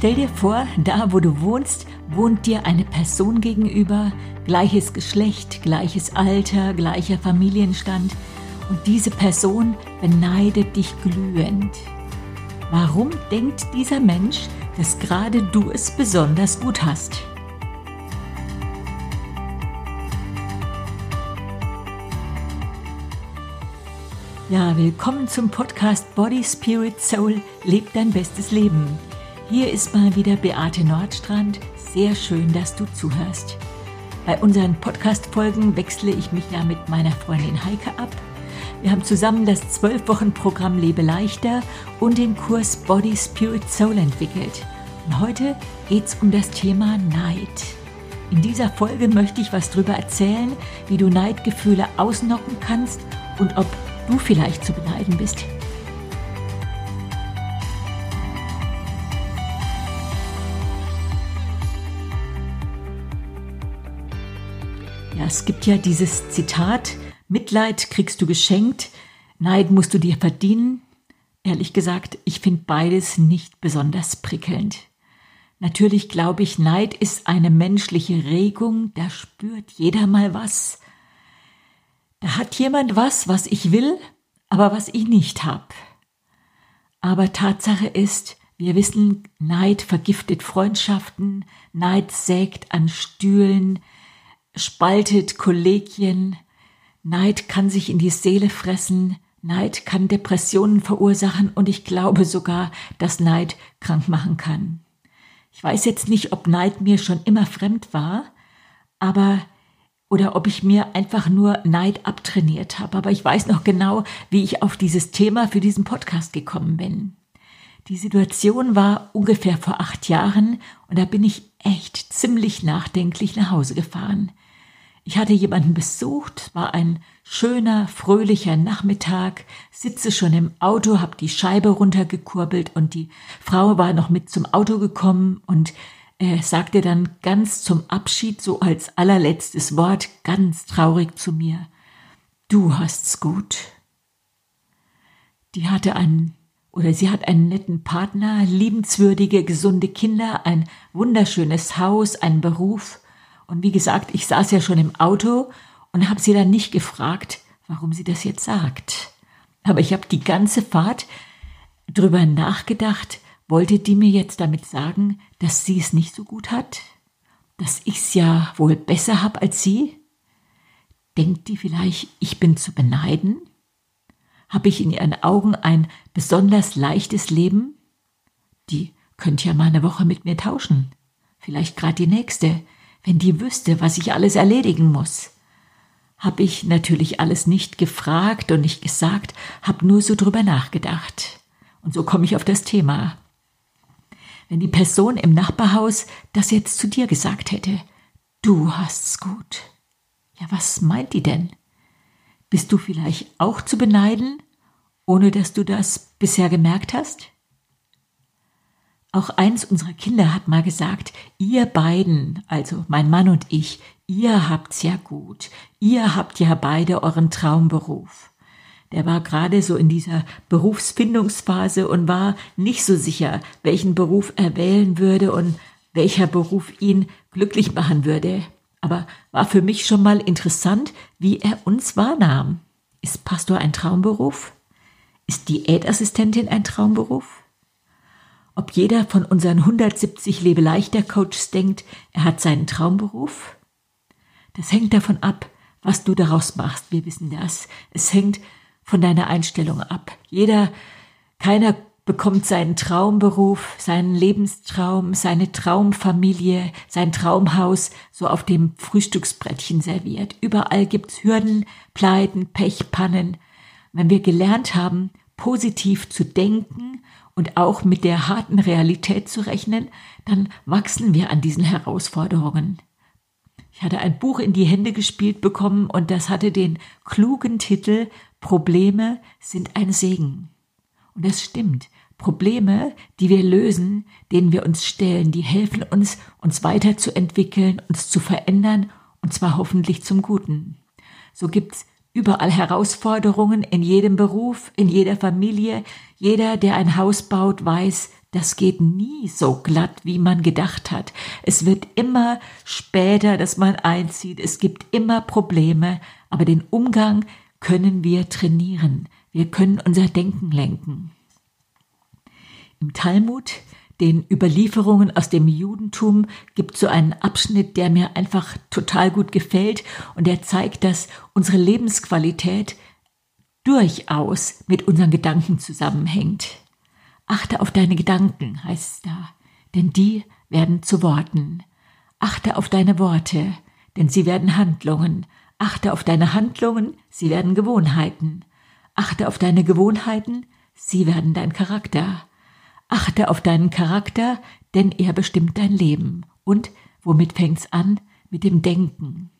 Stell dir vor, da wo du wohnst, wohnt dir eine Person gegenüber, gleiches Geschlecht, gleiches Alter, gleicher Familienstand und diese Person beneidet dich glühend. Warum denkt dieser Mensch, dass gerade du es besonders gut hast? Ja, willkommen zum Podcast Body, Spirit, Soul, leb dein bestes Leben. Hier ist mal wieder Beate Nordstrand. Sehr schön, dass du zuhörst. Bei unseren Podcast-Folgen wechsle ich mich ja mit meiner Freundin Heike ab. Wir haben zusammen das 12-Wochen-Programm Lebe leichter und den Kurs Body, Spirit, Soul entwickelt. Und heute geht es um das Thema Neid. In dieser Folge möchte ich was darüber erzählen, wie du Neidgefühle ausnocken kannst und ob du vielleicht zu beneiden bist. Es gibt ja dieses Zitat, Mitleid kriegst du geschenkt, Neid musst du dir verdienen. Ehrlich gesagt, ich finde beides nicht besonders prickelnd. Natürlich glaube ich, Neid ist eine menschliche Regung, da spürt jeder mal was. Da hat jemand was, was ich will, aber was ich nicht hab. Aber Tatsache ist, wir wissen, Neid vergiftet Freundschaften, Neid sägt an Stühlen, spaltet Kollegien. Neid kann sich in die Seele fressen. Neid kann Depressionen verursachen und ich glaube sogar, dass Neid krank machen kann. Ich weiß jetzt nicht, ob Neid mir schon immer fremd war, aber oder ob ich mir einfach nur Neid abtrainiert habe, aber ich weiß noch genau, wie ich auf dieses Thema für diesen Podcast gekommen bin. Die Situation war ungefähr vor acht Jahren und da bin ich echt ziemlich nachdenklich nach Hause gefahren. Ich hatte jemanden besucht, war ein schöner, fröhlicher Nachmittag, sitze schon im Auto, hab die Scheibe runtergekurbelt und die Frau war noch mit zum Auto gekommen und er sagte dann ganz zum Abschied, so als allerletztes Wort, ganz traurig zu mir, du hast's gut. Die hatte einen oder sie hat einen netten Partner, liebenswürdige, gesunde Kinder, ein wunderschönes Haus, einen Beruf. Und wie gesagt, ich saß ja schon im Auto und habe sie dann nicht gefragt, warum sie das jetzt sagt. Aber ich habe die ganze Fahrt drüber nachgedacht, wollte die mir jetzt damit sagen, dass sie es nicht so gut hat? Dass ich's ja wohl besser hab als sie? Denkt die vielleicht, ich bin zu beneiden? Habe ich in ihren Augen ein besonders leichtes Leben? Die könnte ja mal eine Woche mit mir tauschen. Vielleicht gerade die nächste, wenn die wüsste, was ich alles erledigen muss. Hab ich natürlich alles nicht gefragt und nicht gesagt, hab nur so drüber nachgedacht. Und so komme ich auf das Thema. Wenn die Person im Nachbarhaus das jetzt zu dir gesagt hätte, du hast's gut. Ja, was meint die denn? Bist du vielleicht auch zu beneiden, ohne dass du das bisher gemerkt hast? Auch eins unserer Kinder hat mal gesagt, ihr beiden, also mein Mann und ich, ihr habt's ja gut, ihr habt ja beide euren Traumberuf. Der war gerade so in dieser Berufsfindungsphase und war nicht so sicher, welchen Beruf er wählen würde und welcher Beruf ihn glücklich machen würde aber war für mich schon mal interessant, wie er uns wahrnahm. Ist Pastor ein Traumberuf? Ist Diätassistentin ein Traumberuf? Ob jeder von unseren 170 Lebeleichter Coaches denkt, er hat seinen Traumberuf? Das hängt davon ab, was du daraus machst. Wir wissen das. Es hängt von deiner Einstellung ab. Jeder, keiner bekommt seinen Traumberuf, seinen Lebenstraum, seine Traumfamilie, sein Traumhaus so auf dem Frühstücksbrettchen serviert. Überall gibt's Hürden, Pleiten, Pech, Pannen. Wenn wir gelernt haben, positiv zu denken und auch mit der harten Realität zu rechnen, dann wachsen wir an diesen Herausforderungen. Ich hatte ein Buch in die Hände gespielt bekommen und das hatte den klugen Titel Probleme sind ein Segen. Und das stimmt. Probleme, die wir lösen, denen wir uns stellen, die helfen uns, uns weiterzuentwickeln, uns zu verändern, und zwar hoffentlich zum Guten. So gibt's überall Herausforderungen in jedem Beruf, in jeder Familie. Jeder, der ein Haus baut, weiß, das geht nie so glatt, wie man gedacht hat. Es wird immer später, dass man einzieht. Es gibt immer Probleme, aber den Umgang können wir trainieren. Wir können unser Denken lenken. Im Talmud, den Überlieferungen aus dem Judentum, gibt so einen Abschnitt, der mir einfach total gut gefällt und der zeigt, dass unsere Lebensqualität durchaus mit unseren Gedanken zusammenhängt. Achte auf deine Gedanken, heißt es da, denn die werden zu Worten. Achte auf deine Worte, denn sie werden Handlungen. Achte auf deine Handlungen, sie werden Gewohnheiten. Achte auf deine Gewohnheiten, sie werden dein Charakter. Achte auf deinen Charakter, denn er bestimmt dein Leben. Und womit fängt's an? Mit dem Denken.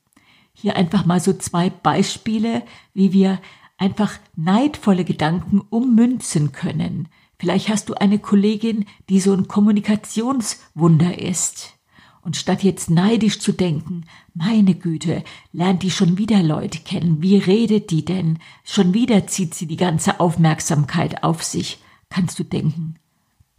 Hier einfach mal so zwei Beispiele, wie wir einfach neidvolle Gedanken ummünzen können. Vielleicht hast du eine Kollegin, die so ein Kommunikationswunder ist. Und statt jetzt neidisch zu denken, meine Güte, lernt die schon wieder Leute kennen, wie redet die denn? Schon wieder zieht sie die ganze Aufmerksamkeit auf sich. Kannst du denken,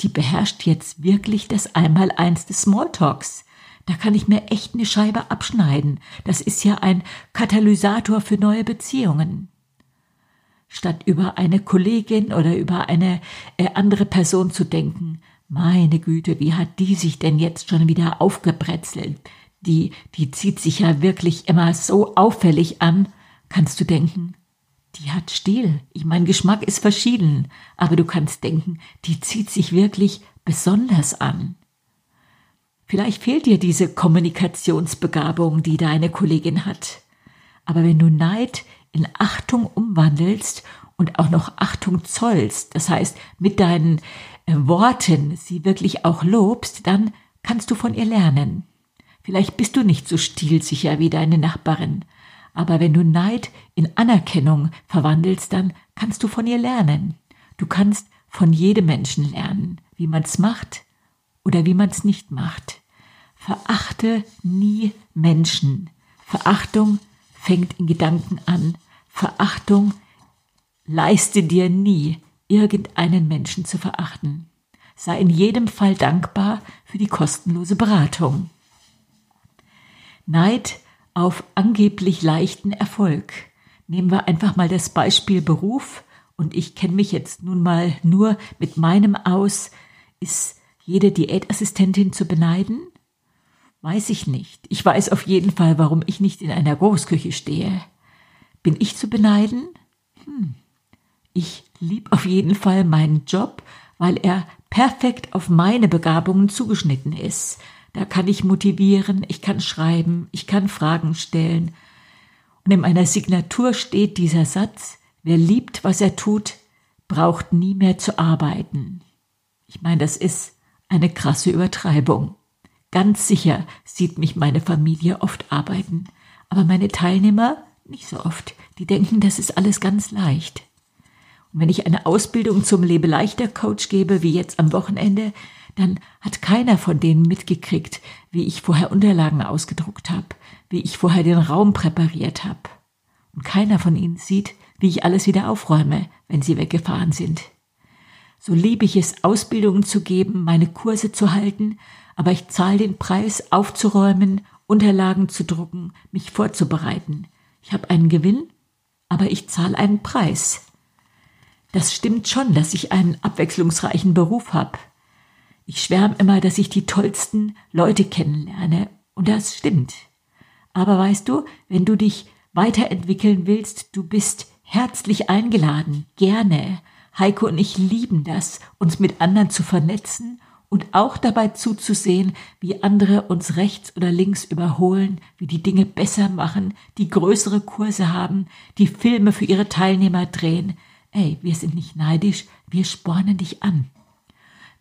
die beherrscht jetzt wirklich das Einmaleins des Smalltalks. Da kann ich mir echt eine Scheibe abschneiden. Das ist ja ein Katalysator für neue Beziehungen statt über eine Kollegin oder über eine äh, andere Person zu denken. Meine Güte, wie hat die sich denn jetzt schon wieder aufgebrezelt? Die, die zieht sich ja wirklich immer so auffällig an. Kannst du denken, die hat Stil. Mein Geschmack ist verschieden, aber du kannst denken, die zieht sich wirklich besonders an. Vielleicht fehlt dir diese Kommunikationsbegabung, die deine Kollegin hat. Aber wenn du Neid in Achtung umwandelst und auch noch Achtung zollst, das heißt mit deinen äh, Worten sie wirklich auch lobst, dann kannst du von ihr lernen. Vielleicht bist du nicht so stilsicher wie deine Nachbarin, aber wenn du Neid in Anerkennung verwandelst, dann kannst du von ihr lernen. Du kannst von jedem Menschen lernen, wie man's macht oder wie man's nicht macht. Verachte nie Menschen. Verachtung fängt in Gedanken an. Verachtung leiste dir nie, irgendeinen Menschen zu verachten. Sei in jedem Fall dankbar für die kostenlose Beratung. Neid auf angeblich leichten Erfolg. Nehmen wir einfach mal das Beispiel Beruf und ich kenne mich jetzt nun mal nur mit meinem aus. Ist jede Diätassistentin zu beneiden? Weiß ich nicht. Ich weiß auf jeden Fall, warum ich nicht in einer Großküche stehe. Bin ich zu beneiden? Hm. Ich lieb auf jeden Fall meinen Job, weil er perfekt auf meine Begabungen zugeschnitten ist. Da kann ich motivieren, ich kann schreiben, ich kann Fragen stellen. Und in meiner Signatur steht dieser Satz, wer liebt, was er tut, braucht nie mehr zu arbeiten. Ich meine, das ist eine krasse Übertreibung. Ganz sicher sieht mich meine Familie oft arbeiten, aber meine Teilnehmer nicht so oft. Die denken, das ist alles ganz leicht. Und wenn ich eine Ausbildung zum Lebeleichter Coach gebe, wie jetzt am Wochenende, dann hat keiner von denen mitgekriegt, wie ich vorher Unterlagen ausgedruckt habe, wie ich vorher den Raum präpariert habe. Und keiner von ihnen sieht, wie ich alles wieder aufräume, wenn sie weggefahren sind. So liebe ich es, Ausbildungen zu geben, meine Kurse zu halten aber ich zahle den Preis, aufzuräumen, Unterlagen zu drucken, mich vorzubereiten. Ich habe einen Gewinn, aber ich zahle einen Preis. Das stimmt schon, dass ich einen abwechslungsreichen Beruf habe. Ich schwärme immer, dass ich die tollsten Leute kennenlerne, und das stimmt. Aber weißt du, wenn du dich weiterentwickeln willst, du bist herzlich eingeladen, gerne. Heiko und ich lieben das, uns mit anderen zu vernetzen und auch dabei zuzusehen, wie andere uns rechts oder links überholen, wie die Dinge besser machen, die größere Kurse haben, die Filme für ihre Teilnehmer drehen. Ey, wir sind nicht neidisch, wir spornen dich an.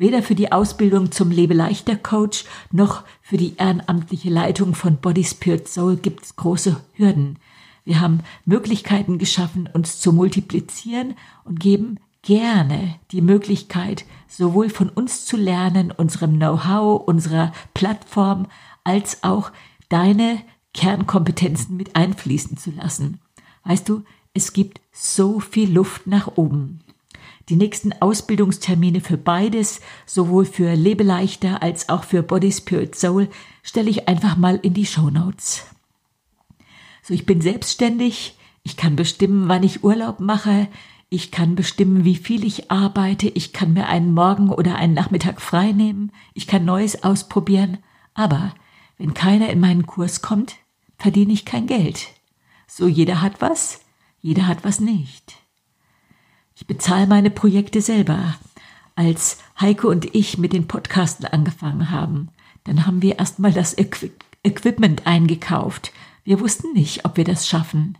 Weder für die Ausbildung zum Lebeleichter Coach noch für die ehrenamtliche Leitung von Body Spirit Soul gibt es große Hürden. Wir haben Möglichkeiten geschaffen, uns zu multiplizieren und geben gerne die Möglichkeit, sowohl von uns zu lernen, unserem Know-how, unserer Plattform, als auch deine Kernkompetenzen mit einfließen zu lassen. Weißt du, es gibt so viel Luft nach oben. Die nächsten Ausbildungstermine für beides, sowohl für Lebeleichter als auch für Body Spirit Soul, stelle ich einfach mal in die Show Notes. So, ich bin selbstständig, ich kann bestimmen, wann ich Urlaub mache, ich kann bestimmen, wie viel ich arbeite, ich kann mir einen Morgen oder einen Nachmittag frei nehmen, ich kann Neues ausprobieren, aber wenn keiner in meinen Kurs kommt, verdiene ich kein Geld. So jeder hat was, jeder hat was nicht. Ich bezahle meine Projekte selber. Als Heike und ich mit den Podcasten angefangen haben, dann haben wir erstmal das Equi Equipment eingekauft. Wir wussten nicht, ob wir das schaffen.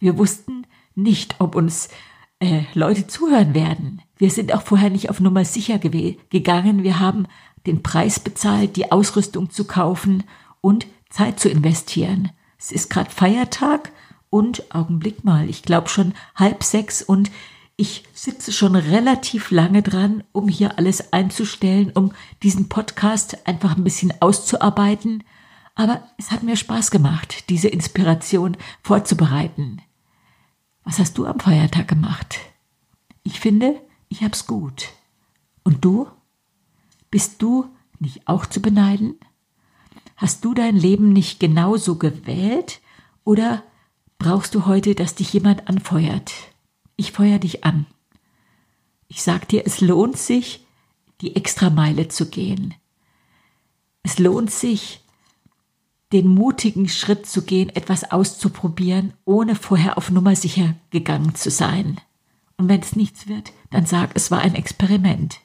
Wir wussten nicht, ob uns äh, Leute zuhören werden. Wir sind auch vorher nicht auf Nummer sicher gegangen. Wir haben den Preis bezahlt, die Ausrüstung zu kaufen und Zeit zu investieren. Es ist gerade Feiertag und Augenblick mal, ich glaube schon halb sechs und ich sitze schon relativ lange dran, um hier alles einzustellen, um diesen Podcast einfach ein bisschen auszuarbeiten. Aber es hat mir Spaß gemacht, diese Inspiration vorzubereiten. Was hast du am Feiertag gemacht? Ich finde, ich hab's gut. Und du? Bist du nicht auch zu beneiden? Hast du dein Leben nicht genauso gewählt? Oder brauchst du heute, dass dich jemand anfeuert? Ich feuer dich an. Ich sag dir, es lohnt sich, die Extrameile zu gehen. Es lohnt sich, den mutigen Schritt zu gehen, etwas auszuprobieren, ohne vorher auf Nummer sicher gegangen zu sein. Und wenn es nichts wird, dann sag, es war ein Experiment.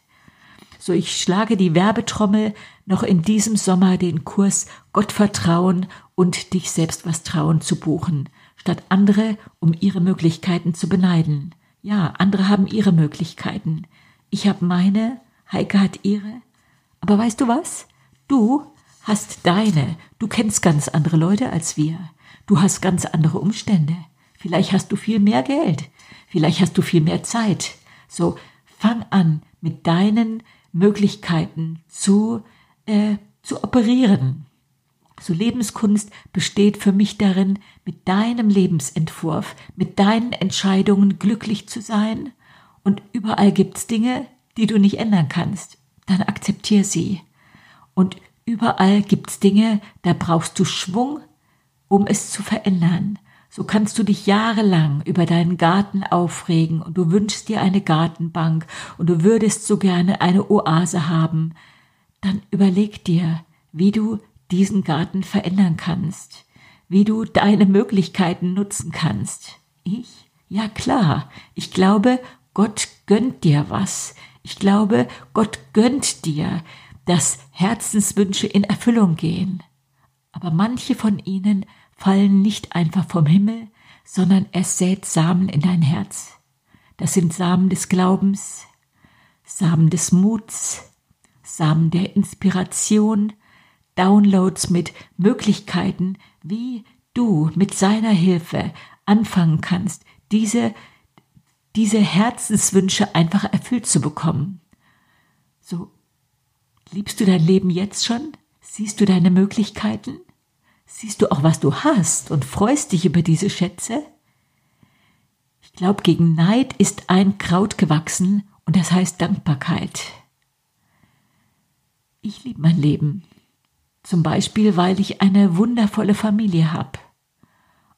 So, ich schlage die Werbetrommel noch in diesem Sommer den Kurs Gott vertrauen und dich selbst was trauen zu buchen, statt andere um ihre Möglichkeiten zu beneiden. Ja, andere haben ihre Möglichkeiten. Ich habe meine, Heike hat ihre. Aber weißt du was? Du hast deine. Du kennst ganz andere Leute als wir. Du hast ganz andere Umstände. Vielleicht hast du viel mehr Geld. Vielleicht hast du viel mehr Zeit. So, fang an, mit deinen Möglichkeiten zu, äh, zu operieren. So Lebenskunst besteht für mich darin, mit deinem Lebensentwurf, mit deinen Entscheidungen glücklich zu sein. Und überall gibt's Dinge, die du nicht ändern kannst. Dann akzeptier sie. Und Überall gibt's Dinge, da brauchst du Schwung, um es zu verändern. So kannst du dich jahrelang über deinen Garten aufregen und du wünschst dir eine Gartenbank und du würdest so gerne eine Oase haben. Dann überleg dir, wie du diesen Garten verändern kannst, wie du deine Möglichkeiten nutzen kannst. Ich? Ja klar, ich glaube, Gott gönnt dir was. Ich glaube, Gott gönnt dir, dass Herzenswünsche in Erfüllung gehen. Aber manche von ihnen fallen nicht einfach vom Himmel, sondern es sät Samen in dein Herz. Das sind Samen des Glaubens, Samen des Muts, Samen der Inspiration, Downloads mit Möglichkeiten, wie du mit seiner Hilfe anfangen kannst, diese, diese Herzenswünsche einfach erfüllt zu bekommen. So Liebst du dein Leben jetzt schon? Siehst du deine Möglichkeiten? Siehst du auch, was du hast und freust dich über diese Schätze? Ich glaube, gegen Neid ist ein Kraut gewachsen und das heißt Dankbarkeit. Ich liebe mein Leben. Zum Beispiel, weil ich eine wundervolle Familie habe.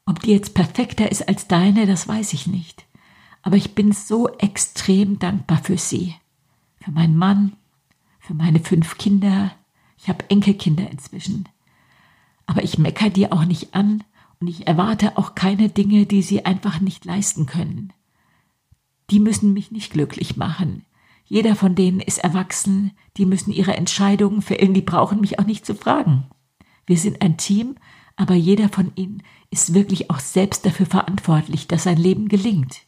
Ob die jetzt perfekter ist als deine, das weiß ich nicht. Aber ich bin so extrem dankbar für sie. Für meinen Mann, für meine fünf Kinder. Ich habe Enkelkinder inzwischen. Aber ich mecker dir auch nicht an und ich erwarte auch keine Dinge, die sie einfach nicht leisten können. Die müssen mich nicht glücklich machen. Jeder von denen ist erwachsen, die müssen ihre Entscheidungen fällen, die brauchen mich auch nicht zu fragen. Wir sind ein Team, aber jeder von ihnen ist wirklich auch selbst dafür verantwortlich, dass sein Leben gelingt.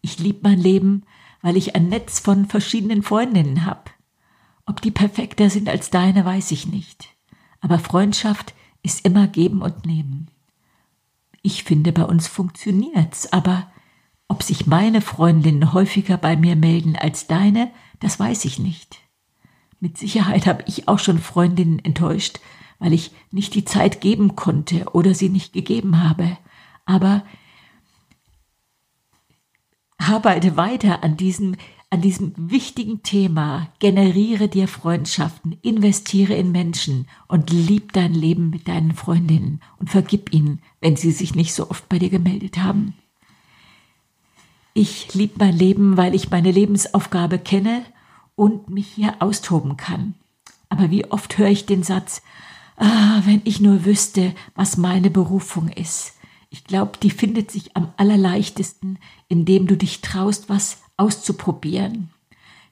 Ich liebe mein Leben, weil ich ein Netz von verschiedenen Freundinnen habe. Ob die perfekter sind als deine, weiß ich nicht. Aber Freundschaft ist immer geben und nehmen. Ich finde, bei uns funktioniert's, aber ob sich meine Freundinnen häufiger bei mir melden als deine, das weiß ich nicht. Mit Sicherheit habe ich auch schon Freundinnen enttäuscht, weil ich nicht die Zeit geben konnte oder sie nicht gegeben habe. Aber arbeite weiter an diesem, an diesem wichtigen Thema. Generiere dir Freundschaften, investiere in Menschen und lieb dein Leben mit deinen Freundinnen und vergib ihnen, wenn sie sich nicht so oft bei dir gemeldet haben. Ich lieb mein Leben, weil ich meine Lebensaufgabe kenne und mich hier austoben kann. Aber wie oft höre ich den Satz, ah, wenn ich nur wüsste, was meine Berufung ist. Ich glaube, die findet sich am allerleichtesten, indem du dich traust, was auszuprobieren.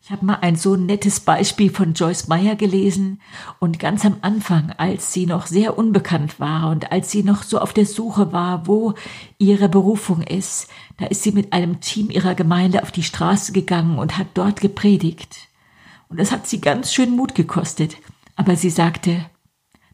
Ich habe mal ein so nettes Beispiel von Joyce Meyer gelesen und ganz am Anfang, als sie noch sehr unbekannt war und als sie noch so auf der Suche war, wo ihre Berufung ist, da ist sie mit einem Team ihrer Gemeinde auf die Straße gegangen und hat dort gepredigt. Und das hat sie ganz schön Mut gekostet. Aber sie sagte,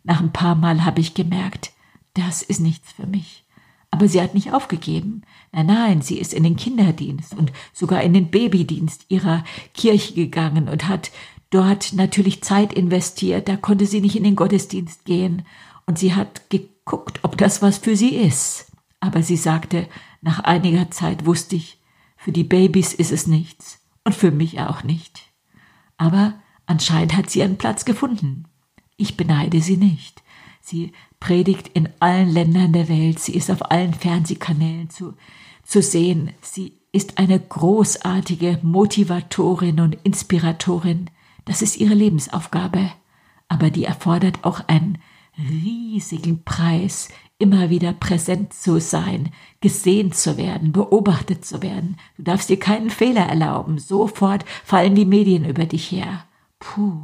nach ein paar Mal habe ich gemerkt, das ist nichts für mich. Aber sie hat nicht aufgegeben. Nein, nein, sie ist in den Kinderdienst und sogar in den Babydienst ihrer Kirche gegangen und hat dort natürlich Zeit investiert. Da konnte sie nicht in den Gottesdienst gehen. Und sie hat geguckt, ob das was für sie ist. Aber sie sagte, nach einiger Zeit wusste ich, für die Babys ist es nichts und für mich auch nicht. Aber anscheinend hat sie einen Platz gefunden. Ich beneide sie nicht. Sie predigt in allen Ländern der Welt. Sie ist auf allen Fernsehkanälen zu, zu sehen. Sie ist eine großartige Motivatorin und Inspiratorin. Das ist ihre Lebensaufgabe. Aber die erfordert auch einen riesigen Preis, immer wieder präsent zu sein, gesehen zu werden, beobachtet zu werden. Du darfst dir keinen Fehler erlauben. Sofort fallen die Medien über dich her. Puh,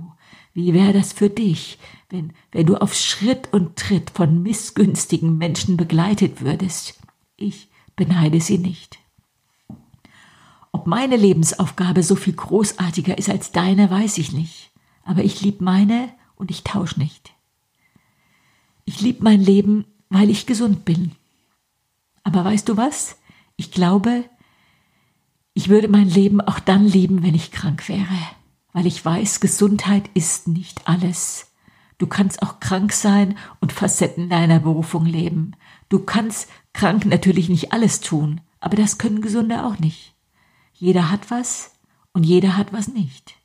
wie wäre das für dich, wenn, wenn du auf Schritt und Tritt von missgünstigen Menschen begleitet würdest. Ich beneide sie nicht. Ob meine Lebensaufgabe so viel großartiger ist als deine, weiß ich nicht. Aber ich lieb meine und ich tausch nicht. Ich lieb mein Leben, weil ich gesund bin. Aber weißt du was? Ich glaube, ich würde mein Leben auch dann lieben, wenn ich krank wäre, weil ich weiß, Gesundheit ist nicht alles. Du kannst auch krank sein und Facetten deiner Berufung leben. Du kannst krank natürlich nicht alles tun, aber das können Gesunde auch nicht. Jeder hat was und jeder hat was nicht.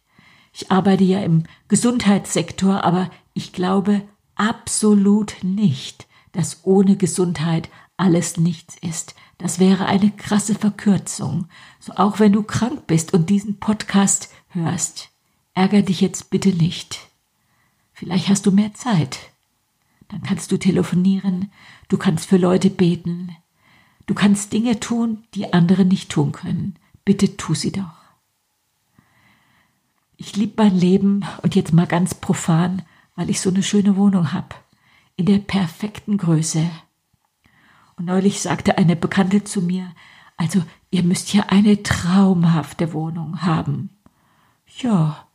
Ich arbeite ja im Gesundheitssektor, aber ich glaube absolut nicht, dass ohne Gesundheit alles nichts ist. Das wäre eine krasse Verkürzung. So auch wenn du krank bist und diesen Podcast hörst, ärger dich jetzt bitte nicht. Vielleicht hast du mehr Zeit. Dann kannst du telefonieren, du kannst für Leute beten, du kannst Dinge tun, die andere nicht tun können. Bitte tu sie doch. Ich liebe mein Leben und jetzt mal ganz profan, weil ich so eine schöne Wohnung habe, in der perfekten Größe. Und neulich sagte eine Bekannte zu mir, also ihr müsst hier eine traumhafte Wohnung haben. Ja,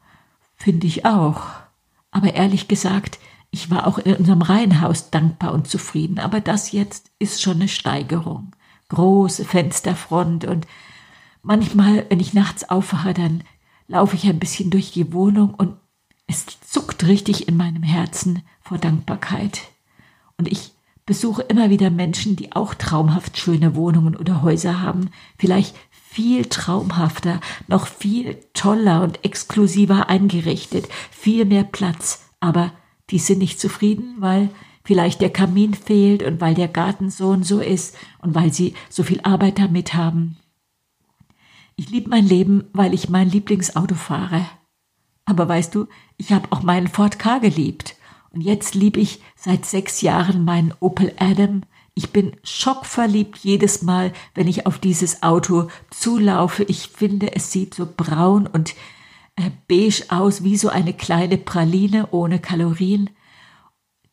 finde ich auch. Aber ehrlich gesagt, ich war auch in unserem Reihenhaus dankbar und zufrieden. Aber das jetzt ist schon eine Steigerung. Große Fensterfront und manchmal, wenn ich nachts aufwache, dann laufe ich ein bisschen durch die Wohnung und es zuckt richtig in meinem Herzen vor Dankbarkeit. Und ich besuche immer wieder Menschen, die auch traumhaft schöne Wohnungen oder Häuser haben, vielleicht viel traumhafter, noch viel toller und exklusiver eingerichtet, viel mehr Platz, aber die sind nicht zufrieden, weil vielleicht der Kamin fehlt und weil der Garten so und so ist und weil sie so viel Arbeit damit haben. Ich liebe mein Leben, weil ich mein Lieblingsauto fahre. Aber weißt du, ich habe auch meinen Ford K geliebt. Und jetzt liebe ich seit sechs Jahren meinen Opel Adam, ich bin schockverliebt jedes Mal, wenn ich auf dieses Auto zulaufe. Ich finde, es sieht so braun und äh, beige aus, wie so eine kleine Praline ohne Kalorien.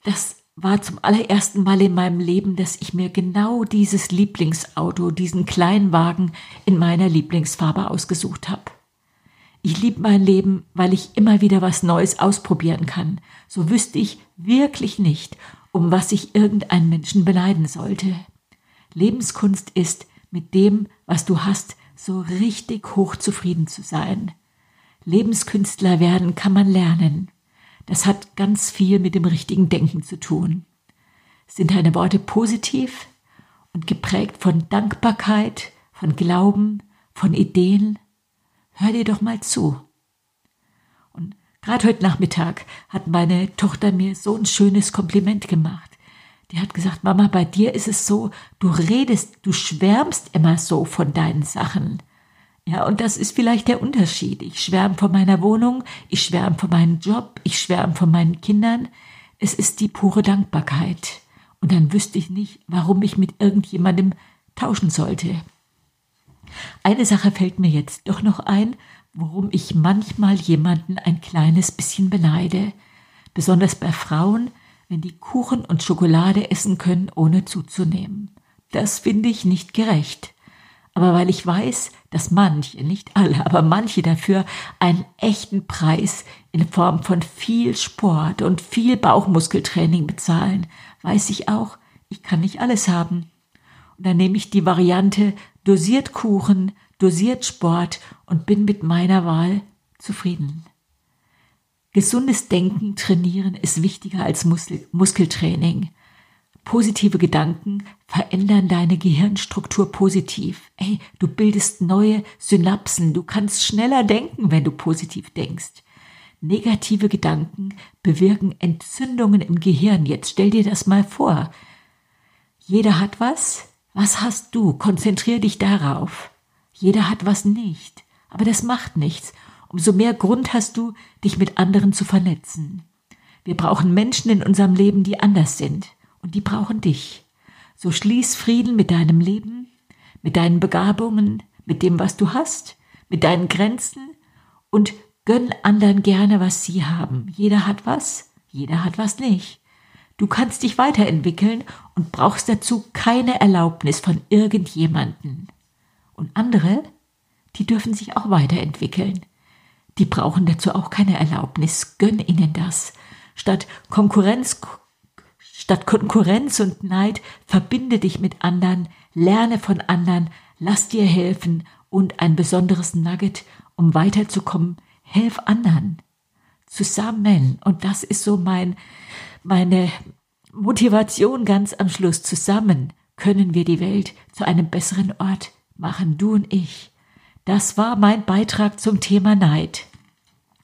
Das war zum allerersten Mal in meinem Leben, dass ich mir genau dieses Lieblingsauto, diesen Kleinwagen in meiner Lieblingsfarbe ausgesucht habe. Ich liebe mein Leben, weil ich immer wieder was Neues ausprobieren kann. So wüsste ich wirklich nicht, um was sich irgendein Menschen beneiden sollte. Lebenskunst ist, mit dem, was du hast, so richtig hoch zufrieden zu sein. Lebenskünstler werden kann man lernen. Das hat ganz viel mit dem richtigen Denken zu tun. Sind deine Worte positiv und geprägt von Dankbarkeit, von Glauben, von Ideen. Hör dir doch mal zu. Gerade heute Nachmittag hat meine Tochter mir so ein schönes Kompliment gemacht. Die hat gesagt, Mama, bei dir ist es so, du redest, du schwärmst immer so von deinen Sachen. Ja, und das ist vielleicht der Unterschied. Ich schwärme von meiner Wohnung, ich schwärme von meinem Job, ich schwärme von meinen Kindern. Es ist die pure Dankbarkeit. Und dann wüsste ich nicht, warum ich mit irgendjemandem tauschen sollte. Eine Sache fällt mir jetzt doch noch ein, worum ich manchmal jemanden ein kleines bisschen beneide. Besonders bei Frauen, wenn die Kuchen und Schokolade essen können, ohne zuzunehmen. Das finde ich nicht gerecht aber weil ich weiß, dass manche, nicht alle, aber manche dafür einen echten Preis in Form von viel Sport und viel Bauchmuskeltraining bezahlen, weiß ich auch, ich kann nicht alles haben. Dann nehme ich die Variante dosiert Kuchen, dosiert Sport und bin mit meiner Wahl zufrieden. Gesundes Denken trainieren ist wichtiger als Muskel Muskeltraining. Positive Gedanken verändern deine Gehirnstruktur positiv. Ey, du bildest neue Synapsen. Du kannst schneller denken, wenn du positiv denkst. Negative Gedanken bewirken Entzündungen im Gehirn. Jetzt stell dir das mal vor. Jeder hat was. Was hast du? Konzentrier dich darauf. Jeder hat was nicht. Aber das macht nichts. Umso mehr Grund hast du, dich mit anderen zu vernetzen. Wir brauchen Menschen in unserem Leben, die anders sind und die brauchen dich. So schließ Frieden mit deinem Leben, mit deinen Begabungen, mit dem, was du hast, mit deinen Grenzen und gönn anderen gerne, was sie haben. Jeder hat was, jeder hat was nicht. Du kannst dich weiterentwickeln und brauchst dazu keine Erlaubnis von irgendjemanden. Und andere, die dürfen sich auch weiterentwickeln. Die brauchen dazu auch keine Erlaubnis. Gönn ihnen das. Statt Konkurrenz Statt Konkurrenz und Neid verbinde dich mit anderen, lerne von anderen, lass dir helfen und ein besonderes Nugget, um weiterzukommen, helf anderen. Zusammen. Und das ist so mein, meine Motivation ganz am Schluss. Zusammen können wir die Welt zu einem besseren Ort machen, du und ich. Das war mein Beitrag zum Thema Neid.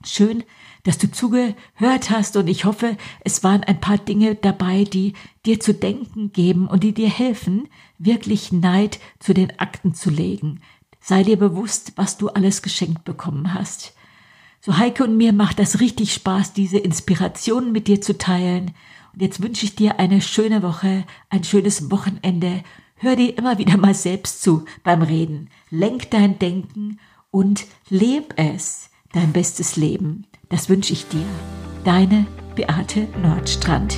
Schön, dass du zugehört hast und ich hoffe, es waren ein paar Dinge dabei, die dir zu denken geben und die dir helfen, wirklich Neid zu den Akten zu legen. Sei dir bewusst, was du alles geschenkt bekommen hast. So Heike und mir macht das richtig Spaß, diese Inspirationen mit dir zu teilen. Und jetzt wünsche ich dir eine schöne Woche, ein schönes Wochenende. Hör dir immer wieder mal selbst zu beim Reden. Lenk dein Denken und leb es, dein bestes Leben. Das wünsche ich dir. Deine Beate Nordstrand.